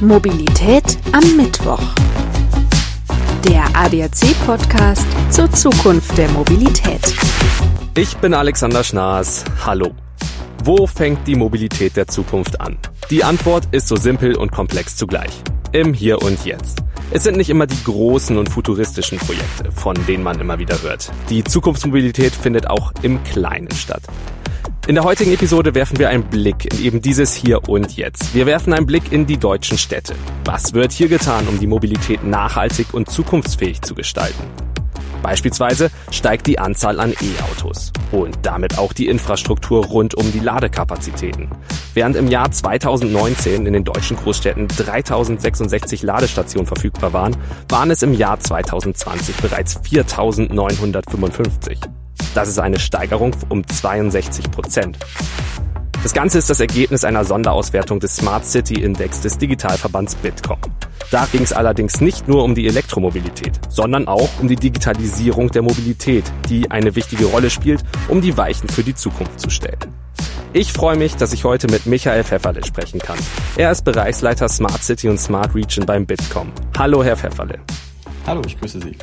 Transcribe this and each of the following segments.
Mobilität am Mittwoch. Der ADAC-Podcast zur Zukunft der Mobilität. Ich bin Alexander Schnaas. Hallo. Wo fängt die Mobilität der Zukunft an? Die Antwort ist so simpel und komplex zugleich. Im Hier und Jetzt. Es sind nicht immer die großen und futuristischen Projekte, von denen man immer wieder hört. Die Zukunftsmobilität findet auch im Kleinen statt. In der heutigen Episode werfen wir einen Blick in eben dieses Hier und Jetzt. Wir werfen einen Blick in die deutschen Städte. Was wird hier getan, um die Mobilität nachhaltig und zukunftsfähig zu gestalten? Beispielsweise steigt die Anzahl an E-Autos und damit auch die Infrastruktur rund um die Ladekapazitäten. Während im Jahr 2019 in den deutschen Großstädten 3066 Ladestationen verfügbar waren, waren es im Jahr 2020 bereits 4955. Das ist eine Steigerung um 62 Prozent. Das Ganze ist das Ergebnis einer Sonderauswertung des Smart City Index des Digitalverbands Bitkom. Da ging es allerdings nicht nur um die Elektromobilität, sondern auch um die Digitalisierung der Mobilität, die eine wichtige Rolle spielt, um die Weichen für die Zukunft zu stellen. Ich freue mich, dass ich heute mit Michael Pfefferle sprechen kann. Er ist Bereichsleiter Smart City und Smart Region beim Bitkom. Hallo, Herr Pfefferle. Hallo, ich grüße Sie.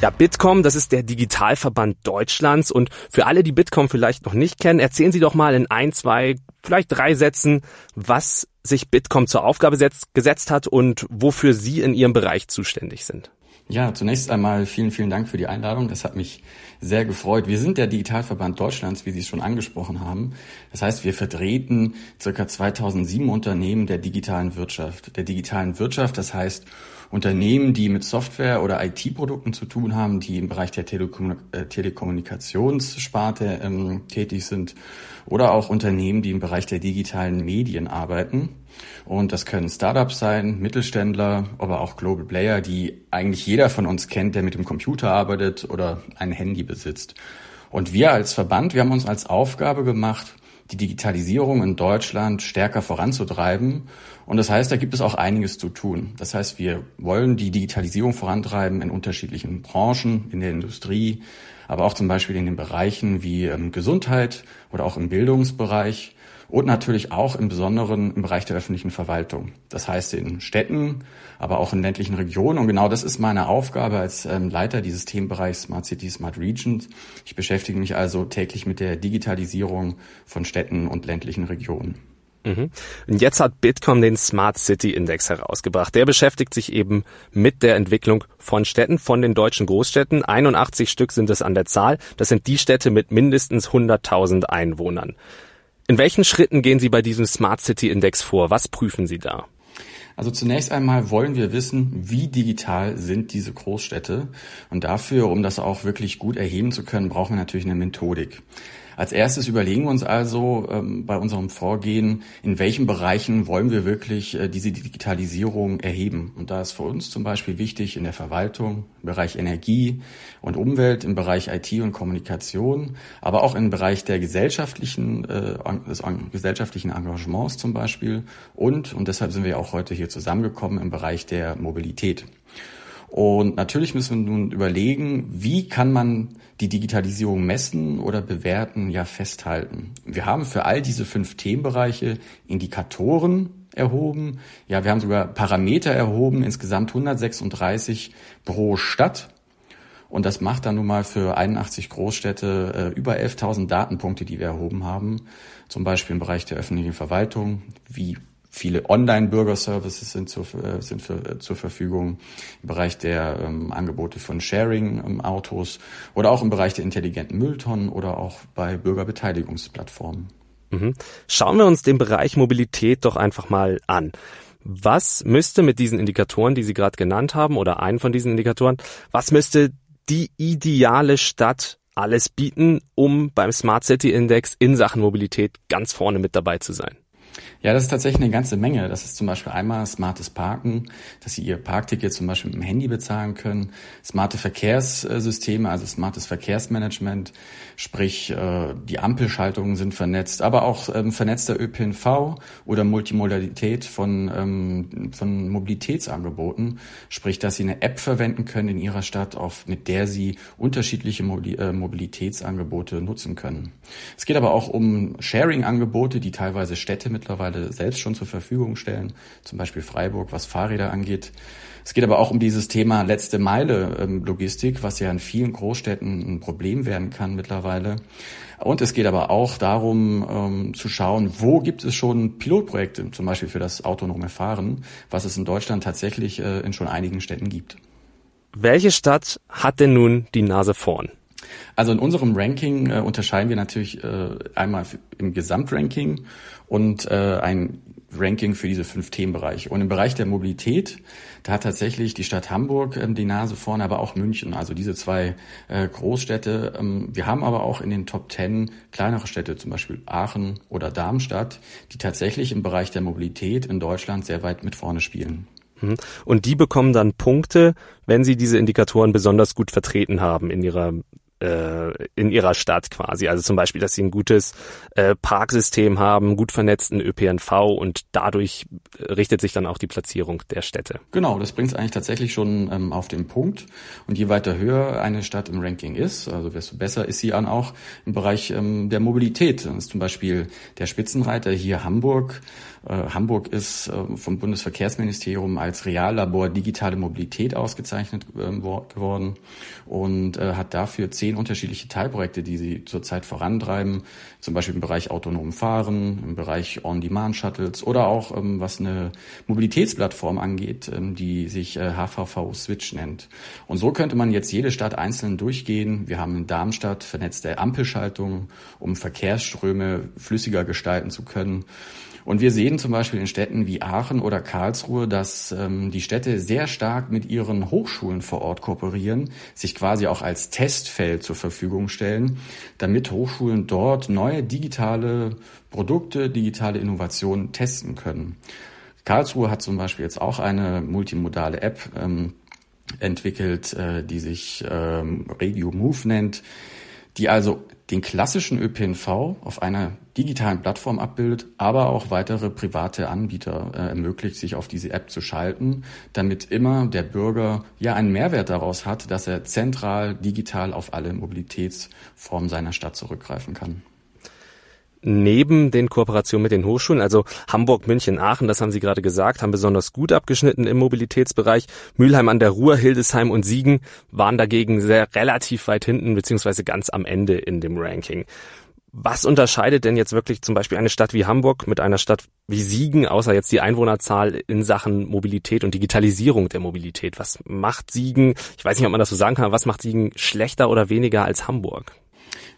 Ja, Bitkom, das ist der Digitalverband Deutschlands und für alle, die Bitkom vielleicht noch nicht kennen, erzählen Sie doch mal in ein, zwei, vielleicht drei Sätzen, was sich Bitkom zur Aufgabe setzt, gesetzt hat und wofür Sie in Ihrem Bereich zuständig sind. Ja, zunächst einmal vielen, vielen Dank für die Einladung. Das hat mich sehr gefreut. Wir sind der Digitalverband Deutschlands, wie Sie es schon angesprochen haben. Das heißt, wir vertreten circa 2007 Unternehmen der digitalen Wirtschaft. Der digitalen Wirtschaft, das heißt Unternehmen, die mit Software oder IT-Produkten zu tun haben, die im Bereich der äh, Telekommunikationssparte ähm, tätig sind oder auch Unternehmen, die im Bereich der digitalen Medien arbeiten. Und das können Startups sein, Mittelständler, aber auch Global Player, die eigentlich jeder von uns kennt, der mit dem Computer arbeitet oder ein Handy besitzt. Und wir als Verband, wir haben uns als Aufgabe gemacht, die Digitalisierung in Deutschland stärker voranzutreiben. Und das heißt, da gibt es auch einiges zu tun. Das heißt, wir wollen die Digitalisierung vorantreiben in unterschiedlichen Branchen, in der Industrie, aber auch zum Beispiel in den Bereichen wie ähm, Gesundheit oder auch im Bildungsbereich und natürlich auch im Besonderen im Bereich der öffentlichen Verwaltung. Das heißt in Städten, aber auch in ländlichen Regionen. Und genau das ist meine Aufgabe als ähm, Leiter dieses Themenbereichs Smart City, Smart Regions. Ich beschäftige mich also täglich mit der Digitalisierung von Städten und ländlichen Regionen. Mhm. Und jetzt hat Bitkom den Smart City Index herausgebracht. Der beschäftigt sich eben mit der Entwicklung von Städten, von den deutschen Großstädten. 81 Stück sind es an der Zahl. Das sind die Städte mit mindestens 100.000 Einwohnern. In welchen Schritten gehen Sie bei diesem Smart City Index vor? Was prüfen Sie da? Also zunächst einmal wollen wir wissen, wie digital sind diese Großstädte. Und dafür, um das auch wirklich gut erheben zu können, brauchen wir natürlich eine Methodik. Als erstes überlegen wir uns also ähm, bei unserem Vorgehen, in welchen Bereichen wollen wir wirklich äh, diese Digitalisierung erheben. Und da ist für uns zum Beispiel wichtig in der Verwaltung, im Bereich Energie und Umwelt, im Bereich IT und Kommunikation, aber auch im Bereich der gesellschaftlichen, äh, des gesellschaftlichen Engagements zum Beispiel und, und deshalb sind wir auch heute hier zusammengekommen, im Bereich der Mobilität. Und natürlich müssen wir nun überlegen, wie kann man die Digitalisierung messen oder bewerten, ja festhalten. Wir haben für all diese fünf Themenbereiche Indikatoren erhoben. Ja, wir haben sogar Parameter erhoben, insgesamt 136 pro Stadt. Und das macht dann nun mal für 81 Großstädte äh, über 11.000 Datenpunkte, die wir erhoben haben. Zum Beispiel im Bereich der öffentlichen Verwaltung. Wie Viele Online-Bürgerservices sind, zur, äh, sind für, äh, zur Verfügung im Bereich der ähm, Angebote von Sharing-Autos ähm, oder auch im Bereich der intelligenten Mülltonnen oder auch bei Bürgerbeteiligungsplattformen. Mhm. Schauen wir uns den Bereich Mobilität doch einfach mal an. Was müsste mit diesen Indikatoren, die Sie gerade genannt haben, oder einen von diesen Indikatoren, was müsste die ideale Stadt alles bieten, um beim Smart City Index in Sachen Mobilität ganz vorne mit dabei zu sein? Ja, das ist tatsächlich eine ganze Menge. Das ist zum Beispiel einmal smartes Parken, dass Sie Ihr Parkticket zum Beispiel mit dem Handy bezahlen können, smarte Verkehrssysteme, also smartes Verkehrsmanagement, sprich äh, die Ampelschaltungen sind vernetzt, aber auch ähm, vernetzter ÖPNV oder Multimodalität von, ähm, von Mobilitätsangeboten, sprich, dass Sie eine App verwenden können in Ihrer Stadt, auf, mit der Sie unterschiedliche äh, Mobilitätsangebote nutzen können. Es geht aber auch um Sharing-Angebote, die teilweise Städte mit mittlerweile selbst schon zur Verfügung stellen, zum Beispiel Freiburg, was Fahrräder angeht. Es geht aber auch um dieses Thema letzte Meile ähm, Logistik, was ja in vielen Großstädten ein Problem werden kann mittlerweile. Und es geht aber auch darum ähm, zu schauen, wo gibt es schon Pilotprojekte, zum Beispiel für das autonome Fahren, was es in Deutschland tatsächlich äh, in schon einigen Städten gibt. Welche Stadt hat denn nun die Nase vorn? Also in unserem Ranking äh, unterscheiden wir natürlich äh, einmal im Gesamtranking und äh, ein Ranking für diese fünf Themenbereiche. Und im Bereich der Mobilität, da hat tatsächlich die Stadt Hamburg ähm, die Nase vorne, aber auch München, also diese zwei äh, Großstädte. Ähm, wir haben aber auch in den Top Ten kleinere Städte, zum Beispiel Aachen oder Darmstadt, die tatsächlich im Bereich der Mobilität in Deutschland sehr weit mit vorne spielen. Mhm. Und die bekommen dann Punkte, wenn sie diese Indikatoren besonders gut vertreten haben in ihrer äh, in ihrer Stadt quasi. Also zum Beispiel, dass sie ein gutes äh, Parksystem haben, gut vernetzten ÖPNV und dadurch richtet sich dann auch die Platzierung der Städte. Genau, das bringt es eigentlich tatsächlich schon ähm, auf den Punkt. Und je weiter höher eine Stadt im Ranking ist, also desto besser ist sie dann auch im Bereich ähm, der Mobilität. Das ist zum Beispiel der Spitzenreiter hier Hamburg. Äh, Hamburg ist äh, vom Bundesverkehrsministerium als Reallabor digitale Mobilität ausgezeichnet äh, geworden und äh, hat dafür zehn unterschiedliche Teilprojekte, die sie zurzeit vorantreiben, zum Beispiel im Bereich autonom Fahren, im Bereich On-Demand-Shuttles oder auch ähm, was eine Mobilitätsplattform angeht, ähm, die sich äh, HVV Switch nennt. Und so könnte man jetzt jede Stadt einzeln durchgehen. Wir haben in Darmstadt vernetzte Ampelschaltungen, um Verkehrsströme flüssiger gestalten zu können. Und wir sehen zum Beispiel in Städten wie Aachen oder Karlsruhe, dass ähm, die Städte sehr stark mit ihren Hochschulen vor Ort kooperieren, sich quasi auch als Testfeld zur Verfügung stellen, damit Hochschulen dort neue digitale Produkte, digitale Innovationen testen können. Karlsruhe hat zum Beispiel jetzt auch eine multimodale App ähm, entwickelt, äh, die sich ähm, Regio Move nennt, die also den klassischen ÖPNV auf einer digitalen Plattform abbildet, aber auch weitere private Anbieter äh, ermöglicht, sich auf diese App zu schalten, damit immer der Bürger ja einen Mehrwert daraus hat, dass er zentral digital auf alle Mobilitätsformen seiner Stadt zurückgreifen kann neben den Kooperationen mit den Hochschulen, also Hamburg, München, Aachen, das haben Sie gerade gesagt, haben besonders gut abgeschnitten im Mobilitätsbereich. Mülheim an der Ruhr, Hildesheim und Siegen waren dagegen sehr relativ weit hinten, beziehungsweise ganz am Ende in dem Ranking. Was unterscheidet denn jetzt wirklich zum Beispiel eine Stadt wie Hamburg mit einer Stadt wie Siegen, außer jetzt die Einwohnerzahl in Sachen Mobilität und Digitalisierung der Mobilität? Was macht Siegen, ich weiß nicht, ob man das so sagen kann, was macht Siegen schlechter oder weniger als Hamburg?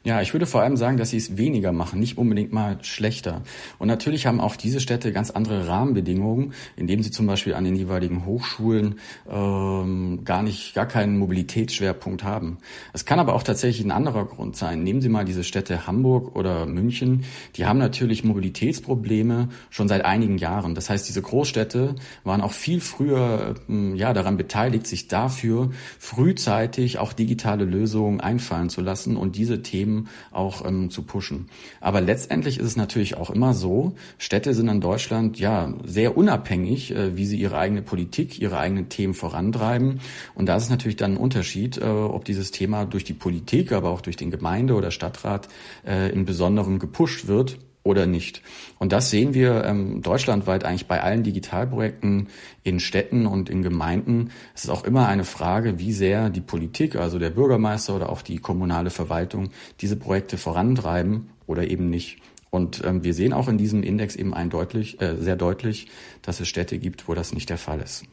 Ja, ich würde vor allem sagen, dass sie es weniger machen, nicht unbedingt mal schlechter. Und natürlich haben auch diese Städte ganz andere Rahmenbedingungen, indem sie zum Beispiel an den jeweiligen Hochschulen ähm, gar nicht, gar keinen Mobilitätsschwerpunkt haben. Es kann aber auch tatsächlich ein anderer Grund sein. Nehmen Sie mal diese Städte Hamburg oder München. Die haben natürlich Mobilitätsprobleme schon seit einigen Jahren. Das heißt, diese Großstädte waren auch viel früher ähm, ja daran beteiligt, sich dafür frühzeitig auch digitale Lösungen einfallen zu lassen und diese Themen Themen auch ähm, zu pushen. Aber letztendlich ist es natürlich auch immer so, Städte sind in Deutschland ja sehr unabhängig, äh, wie sie ihre eigene Politik, ihre eigenen Themen vorantreiben. Und da ist natürlich dann ein Unterschied, äh, ob dieses Thema durch die Politik, aber auch durch den Gemeinde- oder Stadtrat äh, in Besonderem gepusht wird oder nicht. Und das sehen wir ähm, deutschlandweit eigentlich bei allen Digitalprojekten in Städten und in Gemeinden. Es ist auch immer eine Frage, wie sehr die Politik, also der Bürgermeister oder auch die kommunale Verwaltung diese Projekte vorantreiben oder eben nicht. Und ähm, wir sehen auch in diesem Index eben ein deutlich, äh, sehr deutlich, dass es Städte gibt, wo das nicht der Fall ist.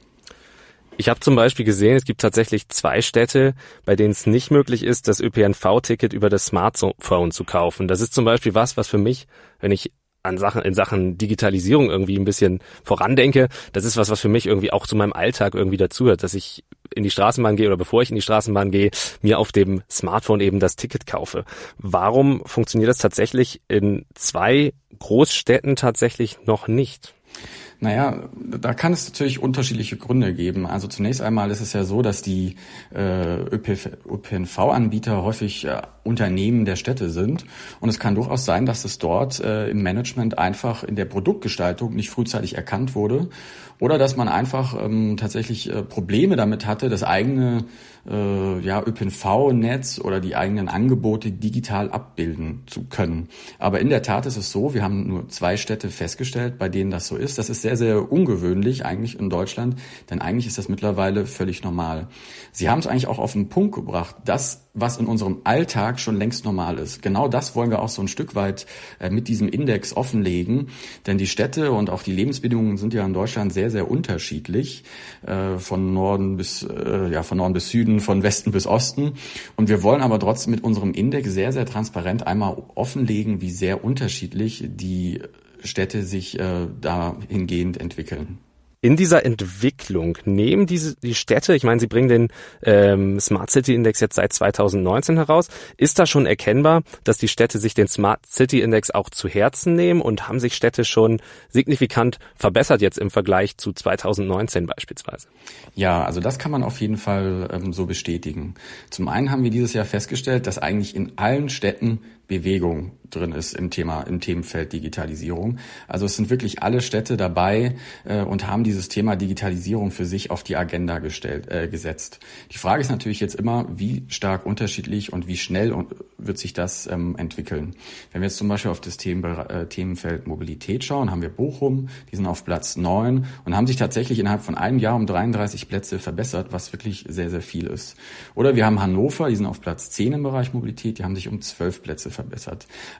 Ich habe zum Beispiel gesehen, es gibt tatsächlich zwei Städte, bei denen es nicht möglich ist, das ÖPNV-Ticket über das Smartphone zu kaufen. Das ist zum Beispiel was, was für mich, wenn ich an Sachen, in Sachen Digitalisierung irgendwie ein bisschen vorandenke, das ist was, was für mich irgendwie auch zu meinem Alltag irgendwie dazugehört, dass ich in die Straßenbahn gehe oder bevor ich in die Straßenbahn gehe, mir auf dem Smartphone eben das Ticket kaufe. Warum funktioniert das tatsächlich in zwei Großstädten tatsächlich noch nicht? Naja, da kann es natürlich unterschiedliche Gründe geben. Also zunächst einmal ist es ja so, dass die äh, ÖPNV-Anbieter häufig äh, Unternehmen der Städte sind. Und es kann durchaus sein, dass es dort äh, im Management einfach in der Produktgestaltung nicht frühzeitig erkannt wurde oder dass man einfach ähm, tatsächlich äh, Probleme damit hatte, das eigene äh, ja, ÖPNV-Netz oder die eigenen Angebote digital abbilden zu können. Aber in der Tat ist es so, wir haben nur zwei Städte festgestellt, bei denen das so ist. Das ist sehr, sehr ungewöhnlich eigentlich in Deutschland, denn eigentlich ist das mittlerweile völlig normal. Sie haben es eigentlich auch auf den Punkt gebracht, dass was in unserem Alltag schon längst normal ist. Genau das wollen wir auch so ein Stück weit äh, mit diesem Index offenlegen, denn die Städte und auch die Lebensbedingungen sind ja in Deutschland sehr, sehr unterschiedlich, äh, von Norden bis, äh, ja, von Norden bis Süden, von Westen bis Osten. Und wir wollen aber trotzdem mit unserem Index sehr, sehr transparent einmal offenlegen, wie sehr unterschiedlich die Städte sich dahingehend entwickeln in dieser Entwicklung nehmen diese die Städte, ich meine, sie bringen den ähm, Smart City Index jetzt seit 2019 heraus, ist da schon erkennbar, dass die Städte sich den Smart City Index auch zu Herzen nehmen und haben sich Städte schon signifikant verbessert jetzt im Vergleich zu 2019 beispielsweise? Ja, also das kann man auf jeden Fall ähm, so bestätigen. Zum einen haben wir dieses Jahr festgestellt, dass eigentlich in allen Städten Bewegung drin ist im Thema, im Themenfeld Digitalisierung. Also es sind wirklich alle Städte dabei äh, und haben dieses Thema Digitalisierung für sich auf die Agenda gestellt, äh, gesetzt. Die Frage ist natürlich jetzt immer, wie stark unterschiedlich und wie schnell wird sich das ähm, entwickeln. Wenn wir jetzt zum Beispiel auf das Themen, äh, Themenfeld Mobilität schauen, haben wir Bochum, die sind auf Platz neun und haben sich tatsächlich innerhalb von einem Jahr um 33 Plätze verbessert, was wirklich sehr, sehr viel ist. Oder wir haben Hannover, die sind auf Platz zehn im Bereich Mobilität, die haben sich um zwölf Plätze verbessert.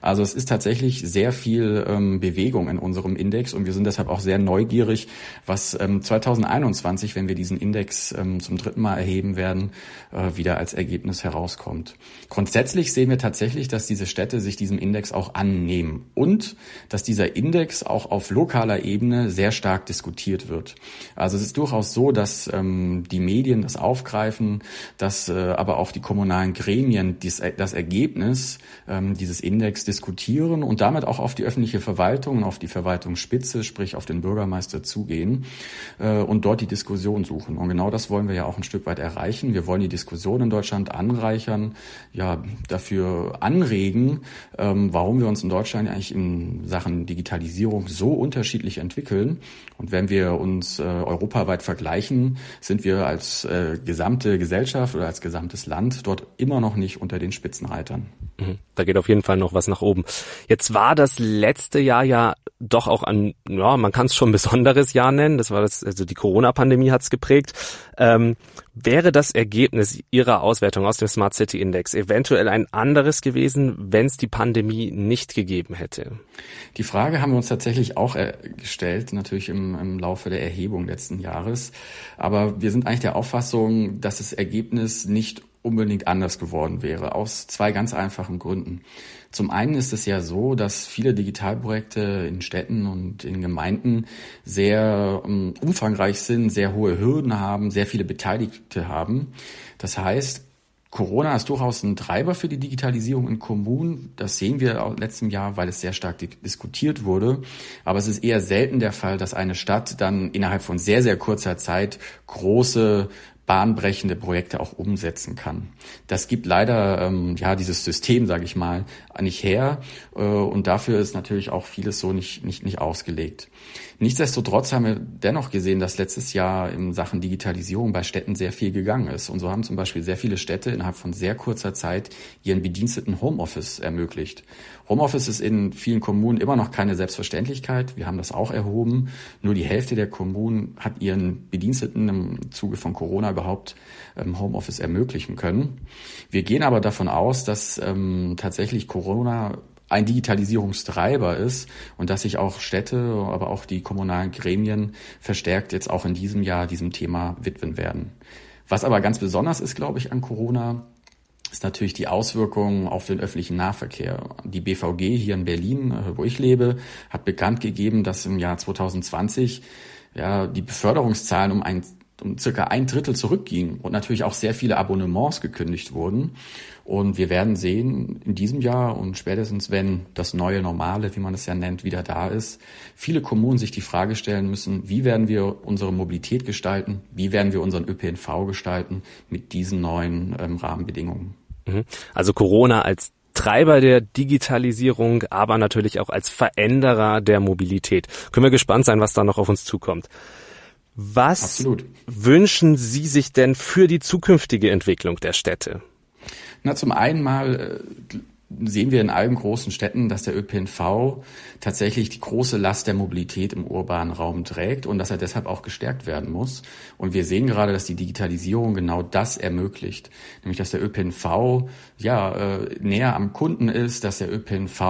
Also es ist tatsächlich sehr viel ähm, Bewegung in unserem Index und wir sind deshalb auch sehr neugierig, was ähm, 2021, wenn wir diesen Index ähm, zum dritten Mal erheben werden, äh, wieder als Ergebnis herauskommt. Grundsätzlich sehen wir tatsächlich, dass diese Städte sich diesem Index auch annehmen und dass dieser Index auch auf lokaler Ebene sehr stark diskutiert wird. Also es ist durchaus so, dass ähm, die Medien das aufgreifen, dass äh, aber auch die kommunalen Gremien dies, das Ergebnis ähm, dieses Index diskutieren und damit auch auf die öffentliche Verwaltung auf die Verwaltungsspitze, sprich auf den Bürgermeister zugehen äh, und dort die Diskussion suchen. Und genau das wollen wir ja auch ein Stück weit erreichen. Wir wollen die Diskussion in Deutschland anreichern, ja, dafür anregen, ähm, warum wir uns in Deutschland eigentlich in Sachen Digitalisierung so unterschiedlich entwickeln. Und wenn wir uns äh, europaweit vergleichen, sind wir als äh, gesamte Gesellschaft oder als gesamtes Land dort immer noch nicht unter den Spitzenreitern. Mhm. Da geht auf jeden Fall noch was nach oben. Jetzt war das letzte Jahr ja doch auch ein, ja, man kann es schon besonderes Jahr nennen. Das war das, also die Corona-Pandemie hat es geprägt. Ähm, wäre das Ergebnis Ihrer Auswertung aus dem Smart City Index eventuell ein anderes gewesen, wenn es die Pandemie nicht gegeben hätte? Die Frage haben wir uns tatsächlich auch äh, gestellt, natürlich im, im Laufe der Erhebung letzten Jahres. Aber wir sind eigentlich der Auffassung, dass das Ergebnis nicht unbedingt anders geworden wäre, aus zwei ganz einfachen Gründen. Zum einen ist es ja so, dass viele Digitalprojekte in Städten und in Gemeinden sehr um, umfangreich sind, sehr hohe Hürden haben, sehr viele Beteiligte haben. Das heißt, Corona ist durchaus ein Treiber für die Digitalisierung in Kommunen. Das sehen wir auch letztem Jahr, weil es sehr stark diskutiert wurde. Aber es ist eher selten der Fall, dass eine Stadt dann innerhalb von sehr, sehr kurzer Zeit große bahnbrechende Projekte auch umsetzen kann. Das gibt leider ähm, ja dieses System, sage ich mal, nicht her äh, und dafür ist natürlich auch vieles so nicht nicht nicht ausgelegt. Nichtsdestotrotz haben wir dennoch gesehen, dass letztes Jahr in Sachen Digitalisierung bei Städten sehr viel gegangen ist. Und so haben zum Beispiel sehr viele Städte innerhalb von sehr kurzer Zeit ihren Bediensteten Homeoffice ermöglicht. Homeoffice ist in vielen Kommunen immer noch keine Selbstverständlichkeit. Wir haben das auch erhoben. Nur die Hälfte der Kommunen hat ihren Bediensteten im Zuge von Corona überhaupt ähm, Homeoffice ermöglichen können. Wir gehen aber davon aus, dass ähm, tatsächlich Corona ein Digitalisierungstreiber ist und dass sich auch Städte, aber auch die kommunalen Gremien verstärkt jetzt auch in diesem Jahr diesem Thema widmen werden. Was aber ganz besonders ist, glaube ich, an Corona, ist natürlich die Auswirkungen auf den öffentlichen Nahverkehr. Die BVG hier in Berlin, äh, wo ich lebe, hat bekannt gegeben, dass im Jahr 2020 ja, die Beförderungszahlen um ein um circa ein Drittel zurückging und natürlich auch sehr viele Abonnements gekündigt wurden. Und wir werden sehen in diesem Jahr und spätestens, wenn das neue Normale, wie man es ja nennt, wieder da ist, viele Kommunen sich die Frage stellen müssen, wie werden wir unsere Mobilität gestalten, wie werden wir unseren ÖPNV gestalten mit diesen neuen ähm, Rahmenbedingungen. Mhm. Also Corona als Treiber der Digitalisierung, aber natürlich auch als Veränderer der Mobilität. Können wir gespannt sein, was da noch auf uns zukommt. Was Absolut. wünschen Sie sich denn für die zukünftige Entwicklung der Städte? Na, zum einen mal äh, sehen wir in allen großen Städten, dass der ÖPNV tatsächlich die große Last der Mobilität im urbanen Raum trägt und dass er deshalb auch gestärkt werden muss. Und wir sehen gerade, dass die Digitalisierung genau das ermöglicht, nämlich dass der ÖPNV ja äh, näher am Kunden ist, dass der ÖPNV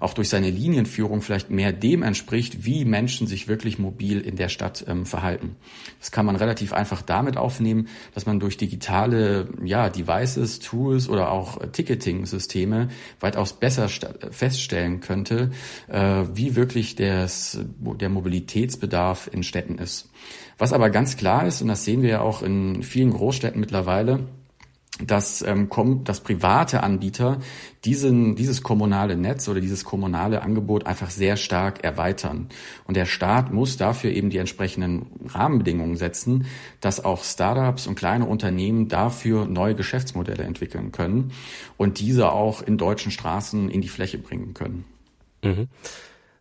auch durch seine Linienführung vielleicht mehr dem entspricht, wie Menschen sich wirklich mobil in der Stadt ähm, verhalten. Das kann man relativ einfach damit aufnehmen, dass man durch digitale ja Devices, Tools oder auch äh, Ticketing-Systeme weitaus besser feststellen könnte, äh, wie wirklich des, der Mobilitätsbedarf in Städten ist. Was aber ganz klar ist, und das sehen wir ja auch in vielen Großstädten mittlerweile, dass, ähm, kommt, dass private Anbieter diesen, dieses kommunale Netz oder dieses kommunale Angebot einfach sehr stark erweitern. Und der Staat muss dafür eben die entsprechenden Rahmenbedingungen setzen, dass auch Startups und kleine Unternehmen dafür neue Geschäftsmodelle entwickeln können und diese auch in deutschen Straßen in die Fläche bringen können. Mhm.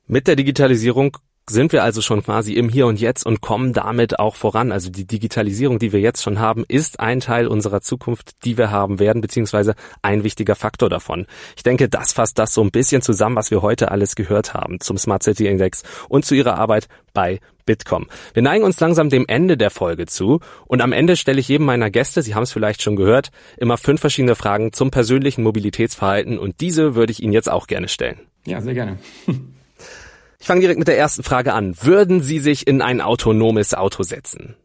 Mit der Digitalisierung sind wir also schon quasi im Hier und Jetzt und kommen damit auch voran. Also die Digitalisierung, die wir jetzt schon haben, ist ein Teil unserer Zukunft, die wir haben werden, beziehungsweise ein wichtiger Faktor davon. Ich denke, das fasst das so ein bisschen zusammen, was wir heute alles gehört haben zum Smart City Index und zu Ihrer Arbeit bei Bitkom. Wir neigen uns langsam dem Ende der Folge zu und am Ende stelle ich jedem meiner Gäste, Sie haben es vielleicht schon gehört, immer fünf verschiedene Fragen zum persönlichen Mobilitätsverhalten und diese würde ich Ihnen jetzt auch gerne stellen. Ja, sehr gerne. Ich fange direkt mit der ersten Frage an. Würden Sie sich in ein autonomes Auto setzen?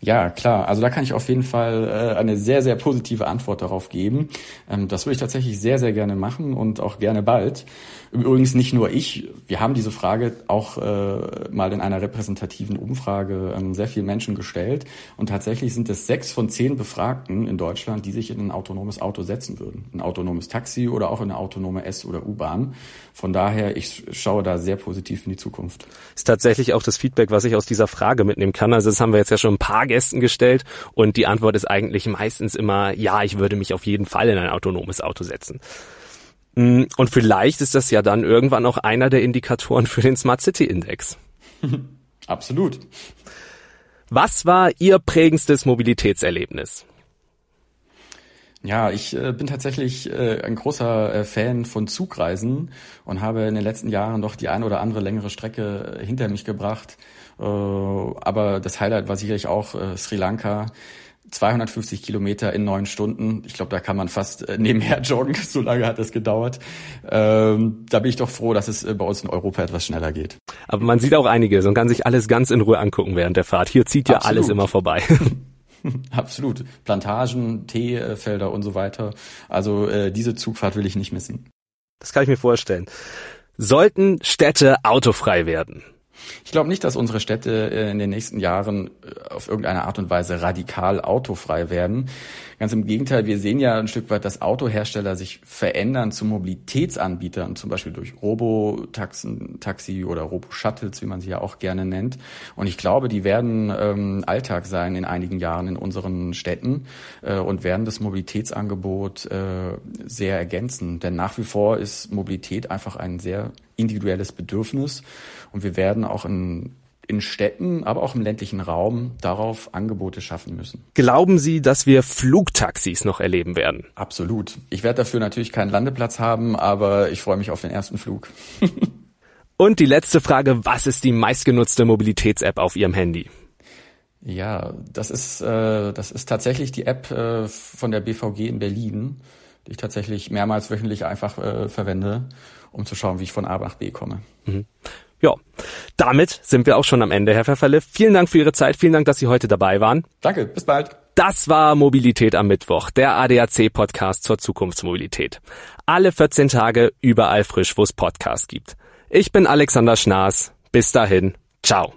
Ja, klar. Also da kann ich auf jeden Fall äh, eine sehr, sehr positive Antwort darauf geben. Ähm, das würde ich tatsächlich sehr, sehr gerne machen und auch gerne bald. Übrigens nicht nur ich. Wir haben diese Frage auch äh, mal in einer repräsentativen Umfrage ähm, sehr vielen Menschen gestellt. Und tatsächlich sind es sechs von zehn Befragten in Deutschland, die sich in ein autonomes Auto setzen würden. Ein autonomes Taxi oder auch in eine autonome S- oder U-Bahn. Von daher, ich schaue da sehr positiv in die Zukunft. Ist tatsächlich auch das Feedback, was ich aus dieser Frage mitnehmen kann. Also das haben wir jetzt ja schon ein paar Gästen gestellt und die Antwort ist eigentlich meistens immer, ja, ich würde mich auf jeden Fall in ein autonomes Auto setzen. Mm, und vielleicht ist das ja dann irgendwann auch einer der Indikatoren für den Smart City Index. Absolut. Was war Ihr prägendstes Mobilitätserlebnis? Ja, ich äh, bin tatsächlich äh, ein großer äh, Fan von Zugreisen und habe in den letzten Jahren doch die eine oder andere längere Strecke äh, hinter mich gebracht. Äh, aber das Highlight war sicherlich auch äh, Sri Lanka. 250 Kilometer in neun Stunden. Ich glaube, da kann man fast äh, nebenher joggen. So lange hat es gedauert. Ähm, da bin ich doch froh, dass es äh, bei uns in Europa etwas schneller geht. Aber man sieht auch einiges und kann sich alles ganz in Ruhe angucken während der Fahrt. Hier zieht ja Absolut. alles immer vorbei. Absolut. Plantagen, Teefelder und so weiter. Also äh, diese Zugfahrt will ich nicht missen. Das kann ich mir vorstellen. Sollten Städte autofrei werden? Ich glaube nicht, dass unsere Städte äh, in den nächsten Jahren äh, auf irgendeine Art und Weise radikal autofrei werden. Ganz im Gegenteil, wir sehen ja ein Stück weit, dass Autohersteller sich verändern zu Mobilitätsanbietern, zum Beispiel durch Robotaxen, Taxi oder Robo-Shuttles, wie man sie ja auch gerne nennt. Und ich glaube, die werden ähm, Alltag sein in einigen Jahren in unseren Städten äh, und werden das Mobilitätsangebot äh, sehr ergänzen. Denn nach wie vor ist Mobilität einfach ein sehr individuelles Bedürfnis. Und wir werden auch in in Städten, aber auch im ländlichen Raum darauf Angebote schaffen müssen. Glauben Sie, dass wir Flugtaxis noch erleben werden? Absolut. Ich werde dafür natürlich keinen Landeplatz haben, aber ich freue mich auf den ersten Flug. Und die letzte Frage, was ist die meistgenutzte Mobilitäts-App auf Ihrem Handy? Ja, das ist, äh, das ist tatsächlich die App äh, von der BVG in Berlin, die ich tatsächlich mehrmals wöchentlich einfach äh, verwende, um zu schauen, wie ich von A nach B komme. Mhm. Ja, damit sind wir auch schon am Ende, Herr Pfefferle. Vielen Dank für Ihre Zeit. Vielen Dank, dass Sie heute dabei waren. Danke, bis bald. Das war Mobilität am Mittwoch, der ADAC-Podcast zur Zukunftsmobilität. Alle 14 Tage überall frisch, wo es Podcasts gibt. Ich bin Alexander Schnaas. Bis dahin. Ciao.